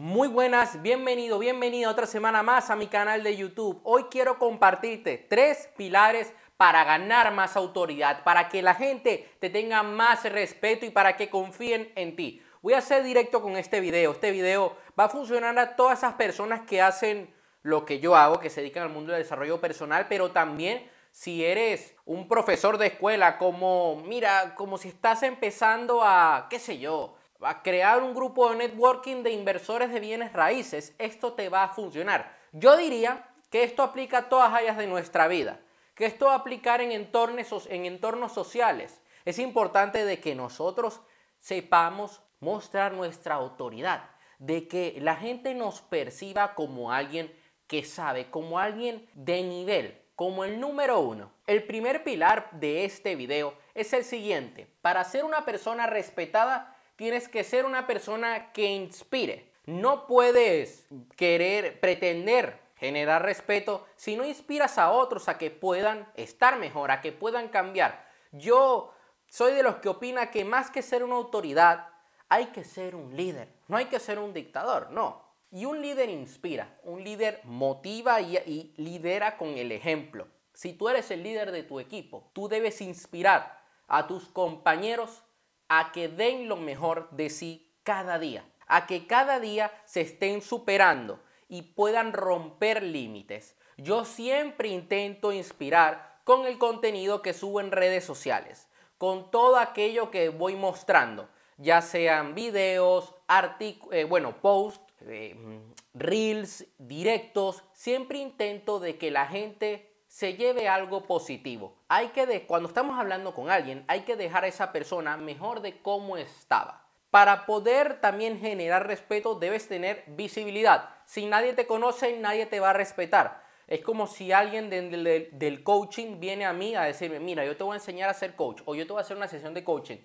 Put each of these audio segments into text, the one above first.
Muy buenas, bienvenido, bienvenido otra semana más a mi canal de YouTube. Hoy quiero compartirte tres pilares para ganar más autoridad, para que la gente te tenga más respeto y para que confíen en ti. Voy a ser directo con este video. Este video va a funcionar a todas esas personas que hacen lo que yo hago, que se dedican al mundo del desarrollo personal, pero también si eres un profesor de escuela, como, mira, como si estás empezando a, qué sé yo, a crear un grupo de networking de inversores de bienes raíces, esto te va a funcionar. Yo diría que esto aplica a todas áreas de nuestra vida, que esto va a aplicar en entornos, en entornos sociales. Es importante de que nosotros sepamos mostrar nuestra autoridad, de que la gente nos perciba como alguien que sabe, como alguien de nivel, como el número uno. El primer pilar de este video es el siguiente. Para ser una persona respetada, tienes que ser una persona que inspire. No puedes querer, pretender generar respeto si no inspiras a otros a que puedan estar mejor, a que puedan cambiar. Yo soy de los que opina que más que ser una autoridad, hay que ser un líder. No hay que ser un dictador, no. Y un líder inspira, un líder motiva y, y, lidera con el ejemplo. Si tú eres el líder de tu equipo, tú debes inspirar a tus compañeros a que den lo mejor de sí cada día, a que cada día se estén superando y puedan romper límites. Yo siempre intento inspirar con el contenido que subo en redes sociales, con todo aquello que voy mostrando, ya sean videos, eh, bueno, posts, eh, reels, directos, siempre intento de que la gente se lleve algo positivo. Hay que de, cuando estamos hablando con alguien, hay que dejar a esa persona mejor de cómo estaba. Para poder también generar respeto debes tener visibilidad. Si nadie te conoce, nadie te va a respetar. Es como si alguien del coaching viene a mí a decirme, mira, yo te voy a enseñar a ser coach o yo te voy a hacer una sesión de coaching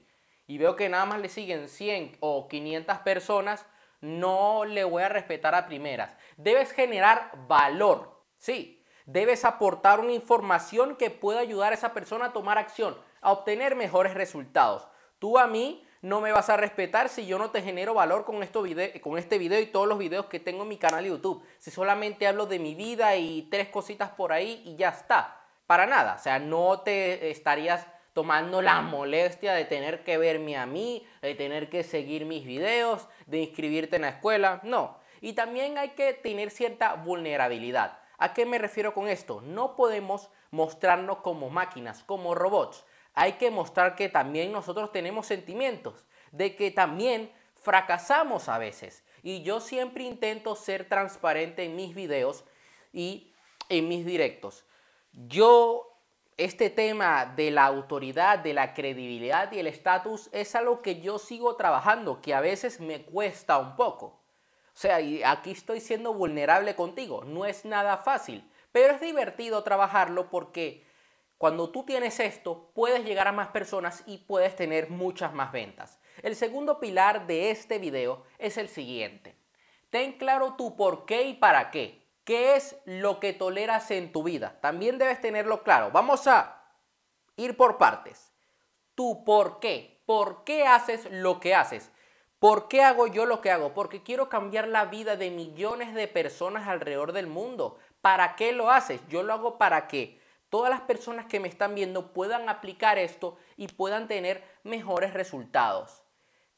y veo que nada más le siguen 100 o 500 personas, no le voy a respetar a primeras. Debes generar valor. Sí, Debes aportar una información que pueda ayudar a esa persona a tomar acción, a obtener mejores resultados. Tú a mí no me vas a respetar si yo no te genero valor con, esto con este video y todos los videos que tengo en mi canal de YouTube. Si solamente hablo de mi vida y tres cositas por ahí y ya está. Para nada. O sea, no te estarías tomando la molestia de tener que verme a mí, de tener que seguir mis videos, de inscribirte en la escuela. No. Y también hay que tener cierta vulnerabilidad. ¿A qué me refiero con esto? No podemos mostrarnos como máquinas, como robots. Hay que mostrar que también nosotros tenemos sentimientos, de que también fracasamos a veces. Y yo siempre intento ser transparente en mis videos y en mis directos. Yo, este tema de la autoridad, de la credibilidad y el estatus es algo que yo sigo trabajando, que a veces me cuesta un poco. O sea, aquí estoy siendo vulnerable contigo. No es nada fácil, pero es divertido trabajarlo porque cuando tú tienes esto, puedes llegar a más personas y puedes tener muchas más ventas. El segundo pilar de este video es el siguiente. Ten claro tu por qué y para qué. ¿Qué es lo que toleras en tu vida? También debes tenerlo claro. Vamos a ir por partes. Tu por qué. ¿Por qué haces lo que haces? ¿Por qué hago yo lo que hago? Porque quiero cambiar la vida de millones de personas alrededor del mundo. ¿Para qué lo haces? Yo lo hago para que todas las personas que me están viendo puedan aplicar esto y puedan tener mejores resultados.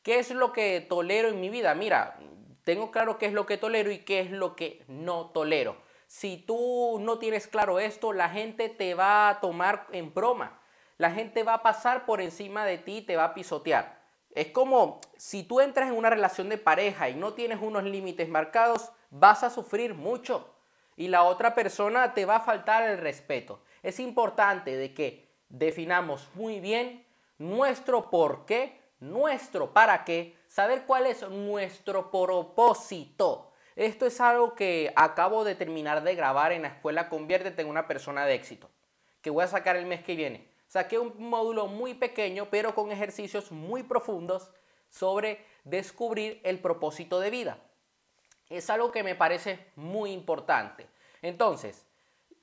¿Qué es lo que tolero en mi vida? Mira, tengo claro qué es lo que tolero y qué es lo que no tolero. Si tú no tienes claro esto, la gente te va a tomar en broma. La gente va a pasar por encima de ti y te va a pisotear. Es como si tú entras en una relación de pareja y no tienes unos límites marcados, vas a sufrir mucho y la otra persona te va a faltar el respeto. Es importante de que definamos muy bien nuestro por qué, nuestro para qué, saber cuál es nuestro propósito. Esto es algo que acabo de terminar de grabar en la escuela Conviértete en una persona de éxito, que voy a sacar el mes que viene. Saqué un módulo muy pequeño, pero con ejercicios muy profundos sobre descubrir el propósito de vida. Es algo que me parece muy importante. Entonces,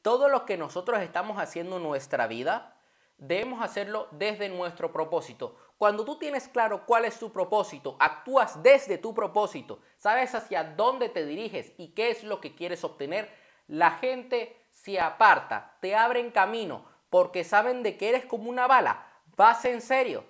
todo lo que nosotros estamos haciendo en nuestra vida, debemos hacerlo desde nuestro propósito. Cuando tú tienes claro cuál es tu propósito, actúas desde tu propósito, sabes hacia dónde te diriges y qué es lo que quieres obtener, la gente se aparta, te abren camino, porque saben de que eres como una bala, vas en serio,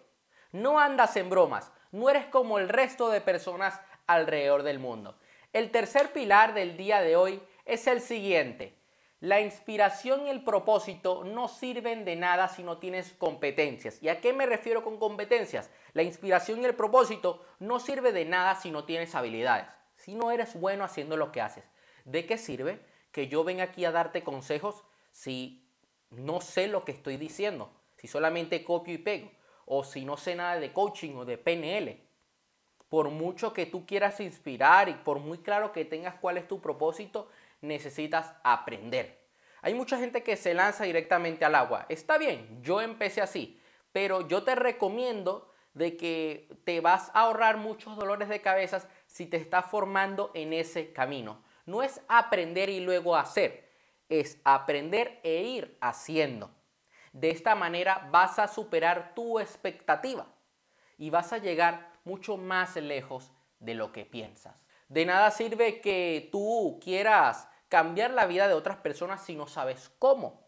no andas en bromas, no eres como el resto de personas alrededor del mundo. El tercer pilar del día de hoy es el siguiente. La inspiración y el propósito no sirven de nada si no tienes competencias. ¿Y a qué me refiero con competencias? La inspiración y el propósito no sirve de nada si no tienes habilidades, si no eres bueno haciendo lo que haces. ¿De qué sirve que yo venga aquí a darte consejos si no sé lo que estoy diciendo? Si solamente copio y pego o si no sé nada de coaching o de PNL. Por mucho que tú quieras inspirar y por muy claro que tengas cuál es tu propósito, necesitas aprender. Hay mucha gente que se lanza directamente al agua. Está bien, yo empecé así, pero yo te recomiendo de que te vas a ahorrar muchos dolores de cabeza si te estás formando en ese camino. No es aprender y luego hacer, es aprender e ir haciendo. De esta manera vas a superar tu expectativa y vas a llegar mucho más lejos de lo que piensas. De nada sirve que tú quieras cambiar la vida de otras personas si no sabes cómo.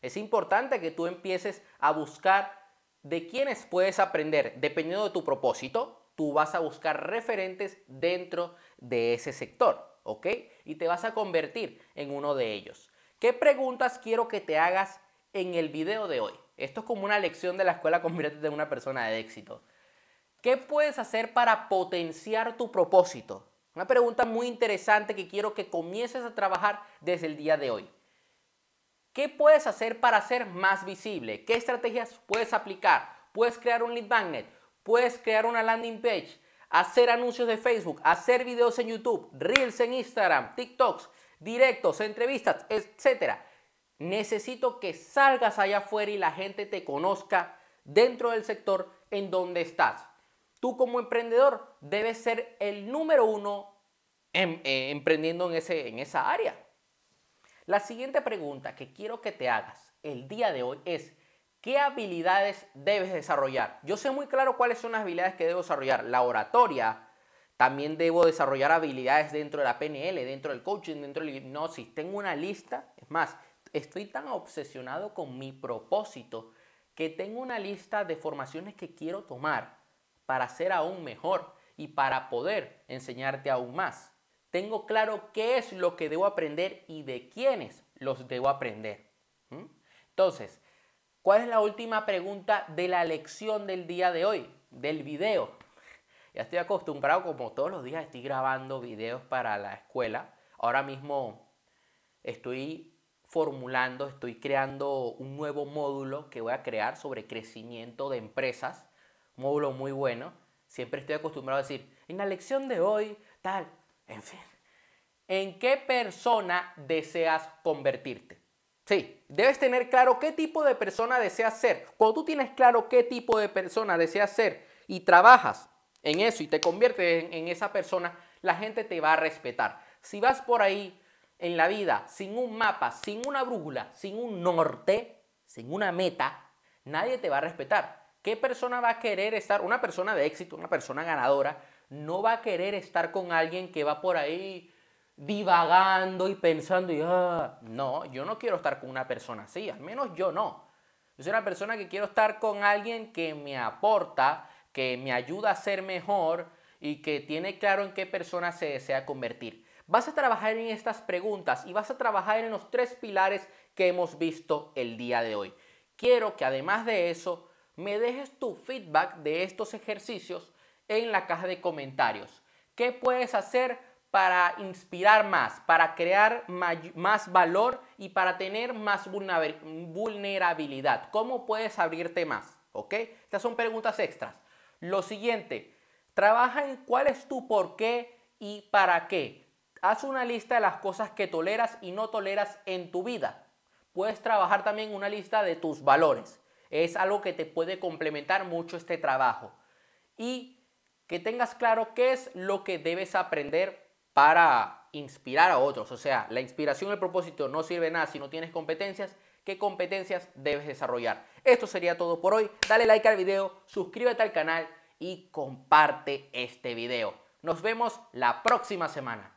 Es importante que tú empieces a buscar de quiénes puedes aprender. Dependiendo de tu propósito, tú vas a buscar referentes dentro de ese sector, ¿ok? Y te vas a convertir en uno de ellos. ¿Qué preguntas quiero que te hagas en el video de hoy? Esto es como una lección de la escuela Conviértete en una persona de éxito. ¿Qué puedes hacer para potenciar tu propósito? Una pregunta muy interesante que quiero que comiences a trabajar desde el día de hoy. ¿Qué puedes hacer para ser más visible? ¿Qué estrategias puedes aplicar? Puedes crear un lead magnet, puedes crear una landing page, hacer anuncios de Facebook, hacer videos en YouTube, reels en Instagram, TikToks, directos, entrevistas, etc. Necesito que salgas allá afuera y la gente te conozca dentro del sector en donde estás. Tú como emprendedor debes ser el número uno eh, emprendiendo en, ese, en esa área. La siguiente pregunta que quiero que te hagas el día de hoy es, ¿qué habilidades debes desarrollar? Yo sé muy claro cuáles son las habilidades que debo desarrollar. La oratoria, también debo desarrollar habilidades dentro de la PNL, dentro del coaching, dentro del hipnosis. Tengo una lista, es más, estoy tan obsesionado con mi propósito que tengo una lista de formaciones que quiero tomar para ser aún mejor y para poder enseñarte aún más. Tengo claro qué es lo que debo aprender y de quiénes los debo aprender. Entonces, ¿cuál es la última pregunta de la lección del día de hoy, del video? Ya estoy acostumbrado, como todos los días estoy grabando videos para la escuela. Ahora mismo estoy formulando, estoy creando un nuevo módulo que voy a crear sobre crecimiento de empresas módulo muy bueno, siempre estoy acostumbrado a decir, en la lección de hoy, tal, en fin. ¿En qué persona deseas convertirte? Sí, debes tener claro qué tipo de persona deseas ser. Cuando tú tienes claro qué tipo de persona deseas ser y trabajas en eso y te conviertes en, en esa persona, la gente te va a respetar. Si vas por ahí en la vida sin un mapa, sin una brújula, sin un norte, sin una meta, nadie te va a respetar. ¿Qué persona va a querer estar, una persona de éxito, una persona ganadora, no va a querer estar con alguien que va por ahí divagando y pensando y, ah, no, yo no quiero estar con una persona así, al menos yo no. Yo soy una persona que quiero estar con alguien que me aporta, que me ayuda a ser mejor y que tiene claro en qué persona se desea convertir. Vas a trabajar en estas preguntas y vas a trabajar en los tres pilares que hemos visto el día de hoy. Quiero que además de eso me dejes tu feedback de estos ejercicios en la caja de comentarios. ¿Qué puedes hacer para inspirar más, para crear más valor y para tener más vulnerabilidad? ¿Cómo puedes abrirte más? ¿Ok? Estas son preguntas extras. Lo siguiente, trabaja en cuál es tu por qué y para qué. Haz una lista de las cosas que toleras y no toleras en tu vida. Puedes trabajar también una lista de tus valores es algo que te puede complementar mucho este trabajo. Y que tengas claro qué es lo que debes aprender para inspirar a otros. O sea, la inspiración el propósito no sirve nada si no tienes competencias. qué competencias debes desarrollar. Esto sería todo por hoy. Dale like al video, suscríbete al canal y comparte este video. Nos vemos la próxima semana.